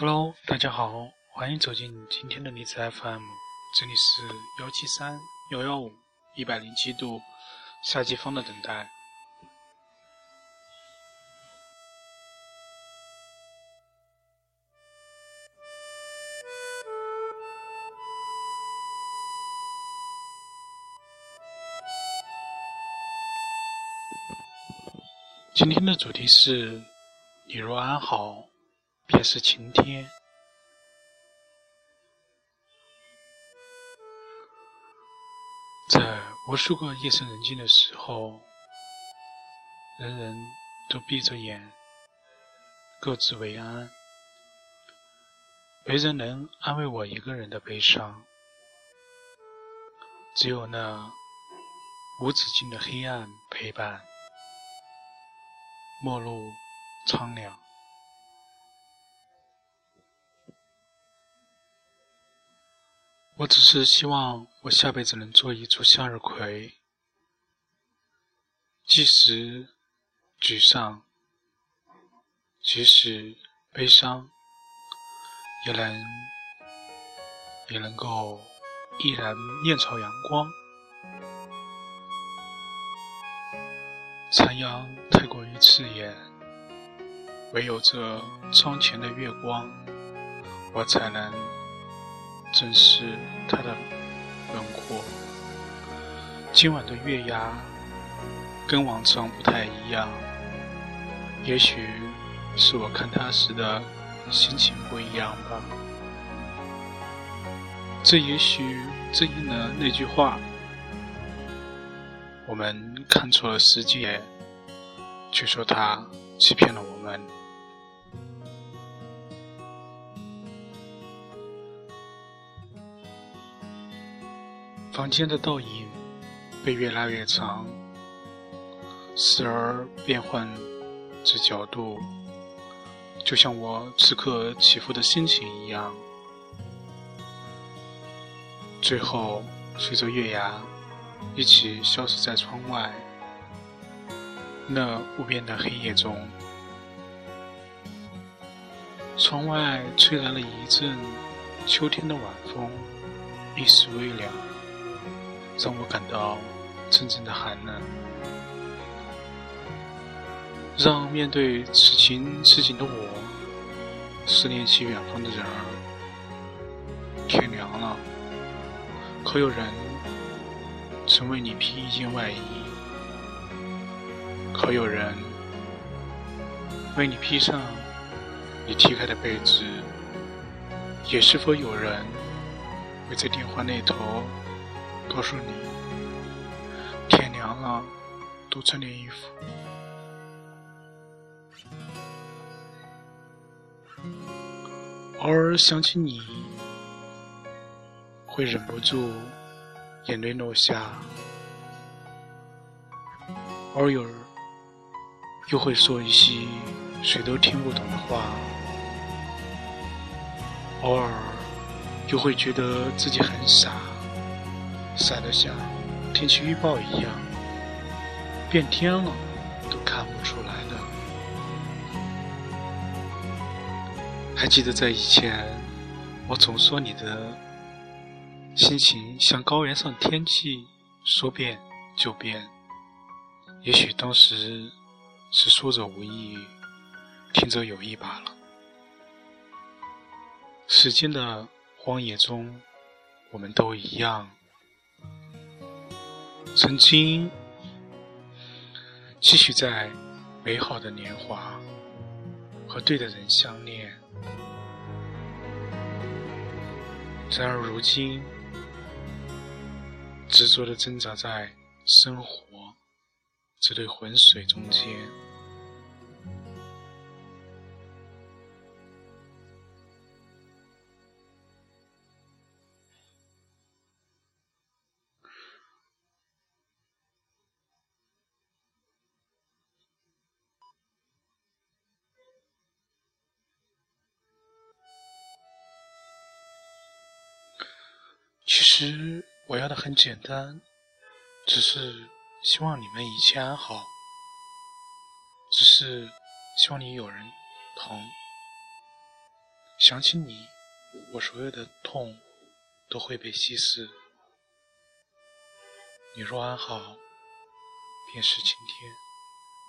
Hello，大家好，欢迎走进今天的荔枝 FM，这里是幺七三幺幺五一百零七度夏季风的等待。今天的主题是：你若安好，便是晴天。在无数个夜深人静的时候，人人都闭着眼，各自为安，没人能安慰我一个人的悲伤。只有那无止境的黑暗陪伴。陌路苍凉，我只是希望我下辈子能做一株向日葵，即使沮丧，即使悲伤，也能也能够依然面朝阳光。残阳太过于刺眼，唯有这窗前的月光，我才能正是它的轮廓。今晚的月牙跟往常不太一样，也许是我看它时的心情不一样吧。这也许正应了那句话。我们看错了世界，却说他欺骗了我们。房间的倒影被越拉越长，时而变换着角度，就像我此刻起伏的心情一样。最后，随着月牙。一起消失在窗外那无边的黑夜中。窗外吹来了一阵秋天的晚风，一时微凉，让我感到阵阵的寒冷，让面对此情此景的我思念起远方的人儿。天凉了，可有人？曾为你披一件外衣，可有人为你披上你踢开的被子？也是否有人会在电话那头告诉你，天凉了，多穿点衣服？偶尔想起你，会忍不住。眼泪落下，偶尔又会说一些谁都听不懂的话，偶尔又会觉得自己很傻，晒得像天气预报一样，变天了都看不出来的。还记得在以前，我总说你的。心情像高原上天气，说变就变。也许当时是说者无意，听者有意罢了。时间的荒野中，我们都一样。曾经，期许在美好的年华和对的人相恋，然而如今。执着的挣扎在生活这对浑水中间。其实。我要的很简单，只是希望你们一切安好，只是希望你有人疼，想起你，我所有的痛都会被稀释。你若安好，便是晴天。